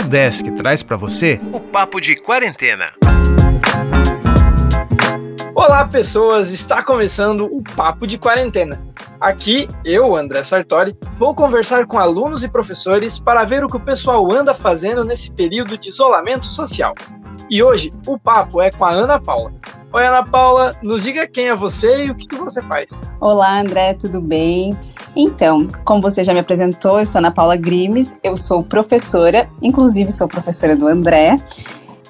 Nordesc traz para você o Papo de Quarentena. Olá, pessoas! Está começando o Papo de Quarentena. Aqui, eu, André Sartori, vou conversar com alunos e professores para ver o que o pessoal anda fazendo nesse período de isolamento social. E hoje, o papo é com a Ana Paula. Oi, Ana Paula, nos diga quem é você e o que, que você faz. Olá, André, tudo bem? Então, como você já me apresentou, eu sou Ana Paula Grimes, eu sou professora, inclusive sou professora do André,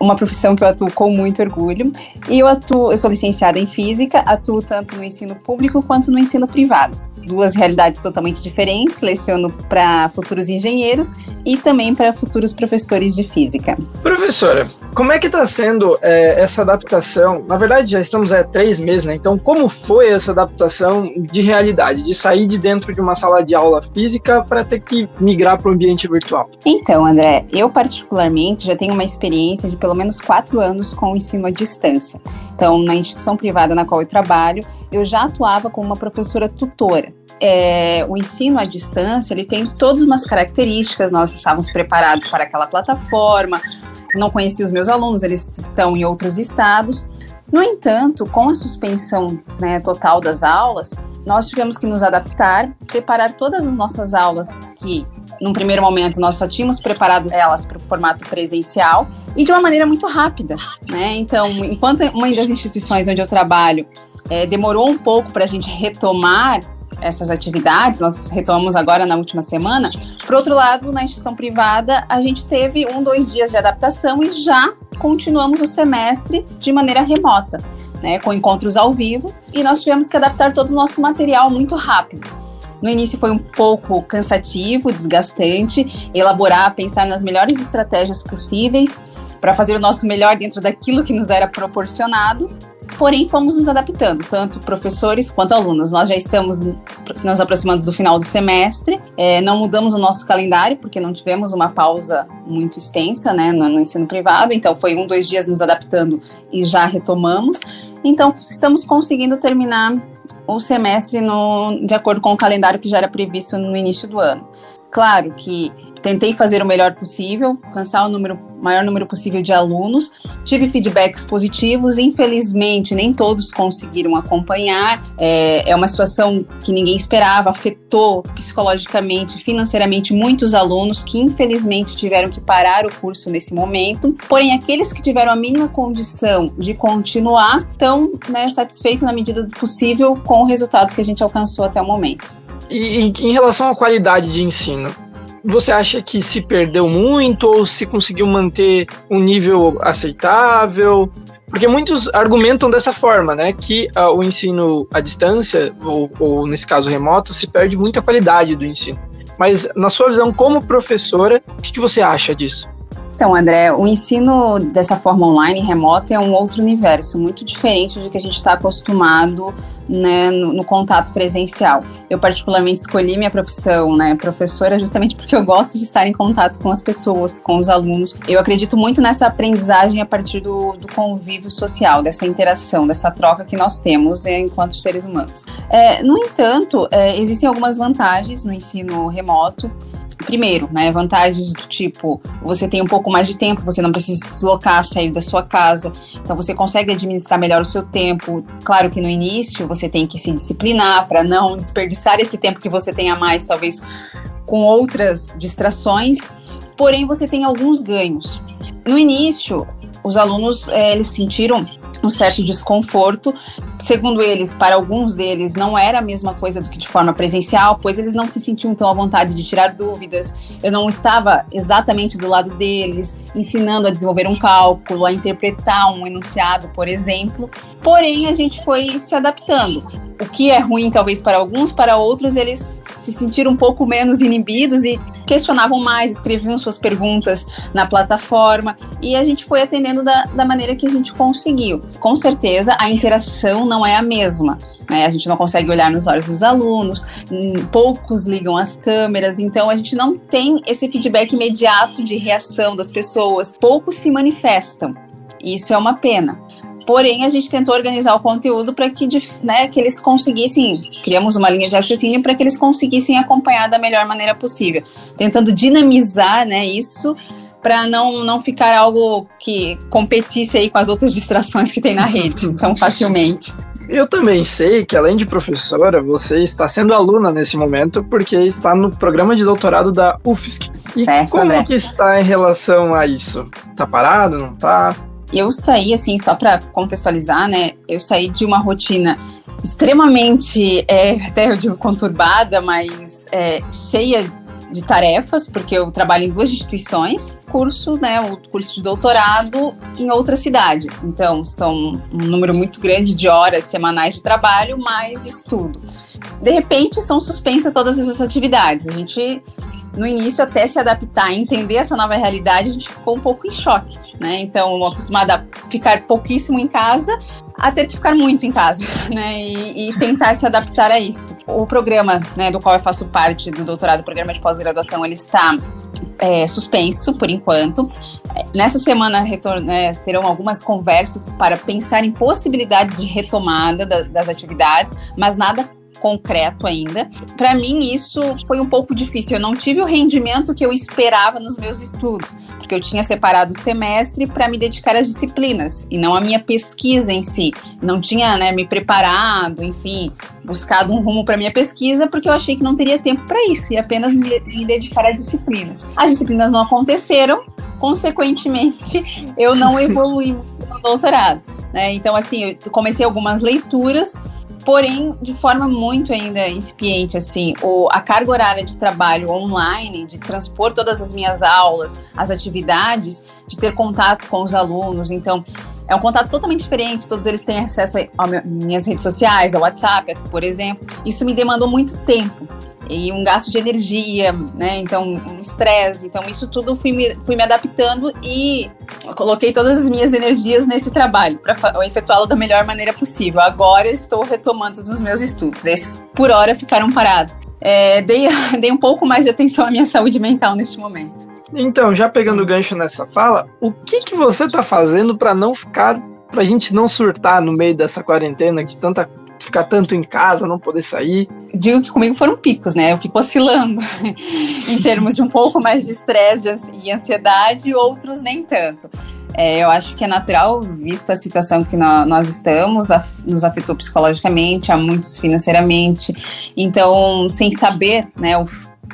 uma profissão que eu atuo com muito orgulho. E eu atuo, eu sou licenciada em física, atuo tanto no ensino público quanto no ensino privado duas realidades totalmente diferentes. Leciono para futuros engenheiros e também para futuros professores de física. Professora, como é que está sendo é, essa adaptação? Na verdade, já estamos há três meses, né? Então, como foi essa adaptação de realidade, de sair de dentro de uma sala de aula física para ter que migrar para o ambiente virtual? Então, André, eu particularmente já tenho uma experiência de pelo menos quatro anos com o ensino à distância. Então, na instituição privada na qual eu trabalho, eu já atuava como uma professora tutora. É, o ensino à distância ele tem todas umas características. Nós estávamos preparados para aquela plataforma. Não conheci os meus alunos, eles estão em outros estados. No entanto, com a suspensão né, total das aulas, nós tivemos que nos adaptar, preparar todas as nossas aulas que, num primeiro momento, nós só tínhamos preparado elas para o formato presencial e de uma maneira muito rápida, né? Então, enquanto uma das instituições onde eu trabalho é, demorou um pouco para a gente retomar essas atividades, nós retomamos agora na última semana. Por outro lado, na instituição privada, a gente teve um, dois dias de adaptação e já continuamos o semestre de maneira remota, né, com encontros ao vivo, e nós tivemos que adaptar todo o nosso material muito rápido. No início foi um pouco cansativo, desgastante, elaborar, pensar nas melhores estratégias possíveis para fazer o nosso melhor dentro daquilo que nos era proporcionado, Porém, fomos nos adaptando, tanto professores quanto alunos. Nós já estamos nos aproximando do final do semestre, é, não mudamos o nosso calendário, porque não tivemos uma pausa muito extensa né, no, no ensino privado, então foi um, dois dias nos adaptando e já retomamos. Então, estamos conseguindo terminar o semestre no, de acordo com o calendário que já era previsto no início do ano. Claro que tentei fazer o melhor possível, alcançar o número, maior número possível de alunos. Tive feedbacks positivos, infelizmente nem todos conseguiram acompanhar. É, é uma situação que ninguém esperava, afetou psicologicamente, financeiramente muitos alunos que infelizmente tiveram que parar o curso nesse momento. Porém, aqueles que tiveram a mínima condição de continuar estão né, satisfeitos na medida do possível com o resultado que a gente alcançou até o momento. E em relação à qualidade de ensino, você acha que se perdeu muito ou se conseguiu manter um nível aceitável? Porque muitos argumentam dessa forma, né? Que uh, o ensino à distância, ou, ou nesse caso remoto, se perde muita qualidade do ensino. Mas, na sua visão como professora, o que, que você acha disso? Então, André, o ensino dessa forma online, remota, é um outro universo, muito diferente do que a gente está acostumado né, no, no, contato presencial. Eu particularmente escolhi minha profissão, né, professora, justamente porque eu gosto de estar em contato com as pessoas, com os alunos. Eu acredito muito nessa aprendizagem a partir do, do convívio social, dessa interação, dessa troca que nós temos né, enquanto seres humanos. É, no entanto, é, existem algumas vantagens no ensino remoto primeiro, né, vantagens do tipo, você tem um pouco mais de tempo, você não precisa se deslocar, sair da sua casa, então você consegue administrar melhor o seu tempo. Claro que no início você tem que se disciplinar para não desperdiçar esse tempo que você tem a mais, talvez com outras distrações, porém você tem alguns ganhos. No início, os alunos é, eles sentiram um certo desconforto. Segundo eles, para alguns deles não era a mesma coisa do que de forma presencial, pois eles não se sentiam tão à vontade de tirar dúvidas. Eu não estava exatamente do lado deles, ensinando a desenvolver um cálculo, a interpretar um enunciado, por exemplo. Porém, a gente foi se adaptando o que é ruim talvez para alguns, para outros eles se sentiram um pouco menos inibidos e questionavam mais, escreviam suas perguntas na plataforma e a gente foi atendendo da, da maneira que a gente conseguiu. Com certeza a interação não é a mesma. Né? A gente não consegue olhar nos olhos dos alunos, hum, poucos ligam as câmeras, então a gente não tem esse feedback imediato de reação das pessoas, poucos se manifestam. Isso é uma pena. Porém, a gente tentou organizar o conteúdo para que, né, que eles conseguissem, criamos uma linha de raciocínio para que eles conseguissem acompanhar da melhor maneira possível, tentando dinamizar né, isso para não, não ficar algo que competisse aí com as outras distrações que tem na rede tão facilmente. Eu também sei que, além de professora, você está sendo aluna nesse momento, porque está no programa de doutorado da UFSC. E certo, como André. que está em relação a isso? Tá parado, não tá? Eu saí, assim, só para contextualizar, né? Eu saí de uma rotina extremamente, é, até eu digo conturbada, mas é, cheia de tarefas, porque eu trabalho em duas instituições, curso, né, o curso de doutorado em outra cidade. Então, são um número muito grande de horas semanais de trabalho, mais estudo. De repente, são suspensas todas essas atividades. A gente no início, até se adaptar, entender essa nova realidade, a gente ficou um pouco em choque, né? Então, acostumada a ficar pouquíssimo em casa, a ter que ficar muito em casa, né? E, e, tentar se adaptar a isso. O programa, né, do qual eu faço parte do doutorado, o programa de pós-graduação, ele está é, suspenso por enquanto. Nessa semana né, terão algumas conversas para pensar em possibilidades de retomada da, das atividades, mas nada concreto ainda. Para mim, isso foi um pouco difícil. Eu não tive o rendimento que eu esperava nos meus estudos, porque eu tinha separado o semestre para me dedicar às disciplinas e não à minha pesquisa em si. Não tinha né, me preparado, enfim, buscado um rumo para minha pesquisa, porque eu achei que não teria tempo para isso e apenas me, me dedicar às disciplinas. As disciplinas não aconteceram, consequentemente, eu não evolui no doutorado. Né? Então, assim, eu comecei algumas leituras porém de forma muito ainda incipiente, assim, o, a carga horária de trabalho online, de transpor todas as minhas aulas, as atividades, de ter contato com os alunos, então é um contato totalmente diferente, todos eles têm acesso a minhas redes sociais, ao WhatsApp, por exemplo, isso me demandou muito tempo, e um gasto de energia, né? Então, um estresse. Então, isso tudo fui me, fui me adaptando e coloquei todas as minhas energias nesse trabalho para efetuá-lo da melhor maneira possível. Agora estou retomando os meus estudos. Esses, por hora, ficaram parados. É, dei, dei um pouco mais de atenção à minha saúde mental neste momento. Então, já pegando o gancho nessa fala, o que, que você está fazendo para não ficar, para a gente não surtar no meio dessa quarentena que tanta ficar tanto em casa, não poder sair. Digo que comigo foram picos, né? Eu fico oscilando em termos de um pouco mais de estresse e ansiedade, outros nem tanto. É, eu acho que é natural, visto a situação que nós estamos, nos afetou psicologicamente, a muitos financeiramente. Então, sem saber né, o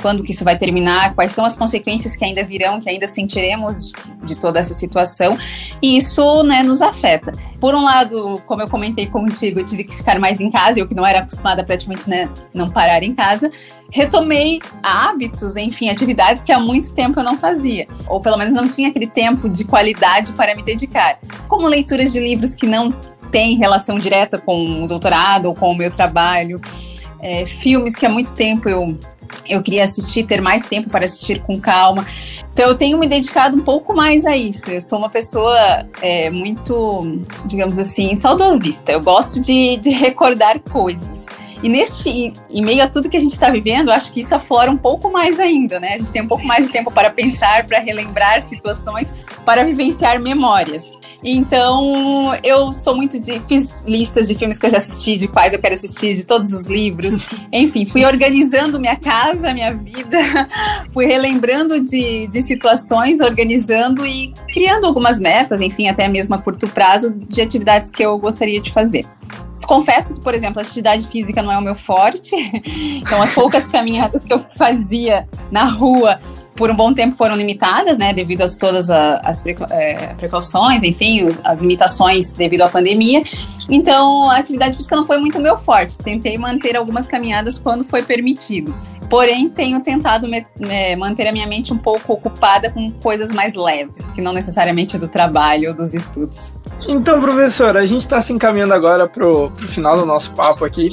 quando que isso vai terminar, quais são as consequências que ainda virão, que ainda sentiremos de toda essa situação, e isso né, nos afeta. Por um lado, como eu comentei contigo, eu tive que ficar mais em casa, eu que não era acostumada praticamente né, não parar em casa, retomei hábitos, enfim, atividades que há muito tempo eu não fazia, ou pelo menos não tinha aquele tempo de qualidade para me dedicar, como leituras de livros que não têm relação direta com o doutorado ou com o meu trabalho, é, filmes que há muito tempo eu eu queria assistir, ter mais tempo para assistir com calma. Então eu tenho me dedicado um pouco mais a isso. Eu sou uma pessoa é, muito, digamos assim, saudosista. Eu gosto de, de recordar coisas. E neste, em meio a tudo que a gente está vivendo, acho que isso aflora um pouco mais ainda, né? A gente tem um pouco mais de tempo para pensar, para relembrar situações, para vivenciar memórias. Então, eu sou muito de. Fiz listas de filmes que eu já assisti, de quais eu quero assistir, de todos os livros. Enfim, fui organizando minha casa, minha vida, fui relembrando de, de situações, organizando e criando algumas metas, enfim, até mesmo a curto prazo, de atividades que eu gostaria de fazer. Confesso que, por exemplo, a atividade física não é o meu forte. Então, as poucas caminhadas que eu fazia na rua por um bom tempo foram limitadas, né, devido a todas as é, precauções, enfim, as limitações devido à pandemia. Então, a atividade física não foi muito meu forte. Tentei manter algumas caminhadas quando foi permitido. Porém, tenho tentado me, me, manter a minha mente um pouco ocupada com coisas mais leves, que não necessariamente do trabalho ou dos estudos. Então, professor, a gente está se encaminhando agora para o final do nosso papo aqui.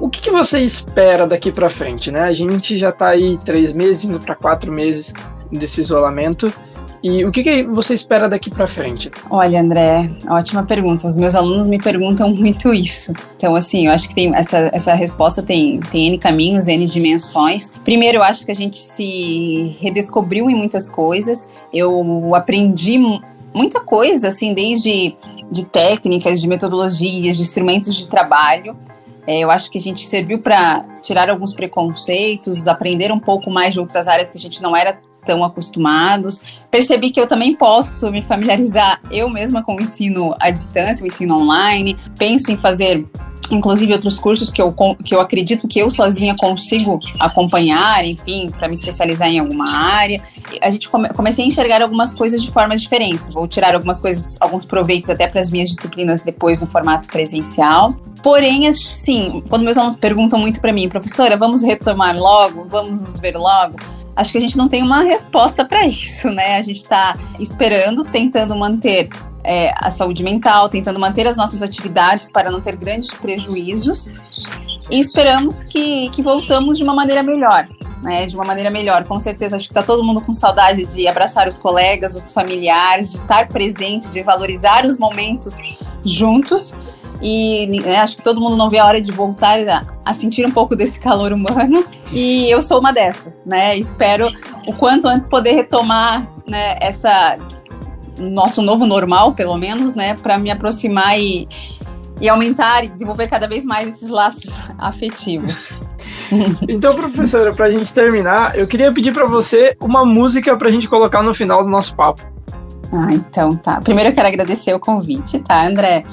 O que, que você espera daqui para frente, né? A gente já está aí três meses, indo para quatro meses desse isolamento. E o que, que você espera daqui para frente? Olha, André, ótima pergunta. Os meus alunos me perguntam muito isso. Então, assim, eu acho que tem essa, essa resposta tem, tem N caminhos, N dimensões. Primeiro, eu acho que a gente se redescobriu em muitas coisas. Eu aprendi muita coisa, assim, desde de técnicas, de metodologias, de instrumentos de trabalho. É, eu acho que a gente serviu para tirar alguns preconceitos, aprender um pouco mais de outras áreas que a gente não era estão acostumados. Percebi que eu também posso me familiarizar eu mesma com o ensino à distância, o ensino online. Penso em fazer inclusive outros cursos que eu, que eu acredito que eu sozinha consigo acompanhar, enfim, para me especializar em alguma área. A gente come, comecei a enxergar algumas coisas de formas diferentes. Vou tirar algumas coisas, alguns proveitos até para as minhas disciplinas depois no formato presencial. Porém, assim, quando meus alunos perguntam muito para mim, professora, vamos retomar logo, vamos nos ver logo, acho que a gente não tem uma resposta para isso, né? A gente está esperando, tentando manter é, a saúde mental, tentando manter as nossas atividades para não ter grandes prejuízos e esperamos que, que voltamos de uma maneira melhor. Né, de uma maneira melhor, com certeza. Acho que está todo mundo com saudade de abraçar os colegas, os familiares, de estar presente, de valorizar os momentos juntos. E né, acho que todo mundo não vê a hora de voltar a, a, sentir um pouco desse calor humano. E eu sou uma dessas, né? Espero o quanto antes poder retomar né, essa nosso novo normal, pelo menos, né, para me aproximar e, e aumentar e desenvolver cada vez mais esses laços afetivos. Então, professora, para a gente terminar, eu queria pedir para você uma música para a gente colocar no final do nosso papo. Ah, então tá. Primeiro eu quero agradecer o convite, tá, André?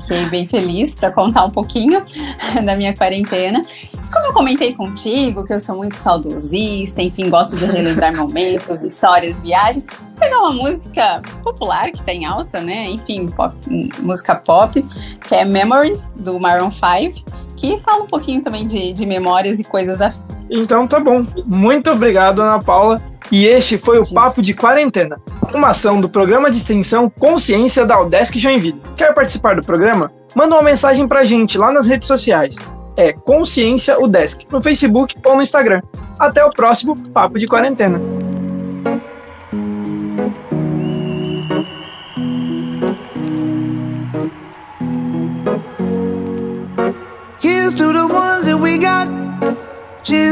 Fiquei bem feliz para contar um pouquinho da minha quarentena. Como eu comentei contigo, que eu sou muito saudosista, enfim, gosto de relembrar momentos, histórias, viagens, vou pegar uma música popular que tá em alta, né? Enfim, pop, música pop, que é Memories, do Maroon 5, que fala um pouquinho também de, de memórias e coisas. Então tá bom. Muito obrigado, Ana Paula. E este foi o Papo de Quarentena, uma ação do programa de extensão Consciência da Udesc Joinville. Quer participar do programa? Manda uma mensagem pra gente lá nas redes sociais. É Consciência Udesc, no Facebook ou no Instagram. Até o próximo Papo de Quarentena.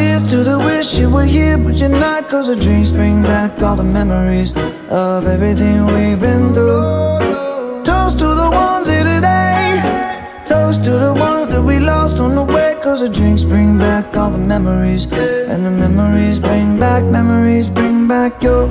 Cheers to the wish you were here, but you're not. Cause the drinks bring back all the memories of everything we've been through. Toast to the ones here today. Toast to the ones that we lost on the way. Cause the drinks bring back all the memories. And the memories bring back, memories bring back your.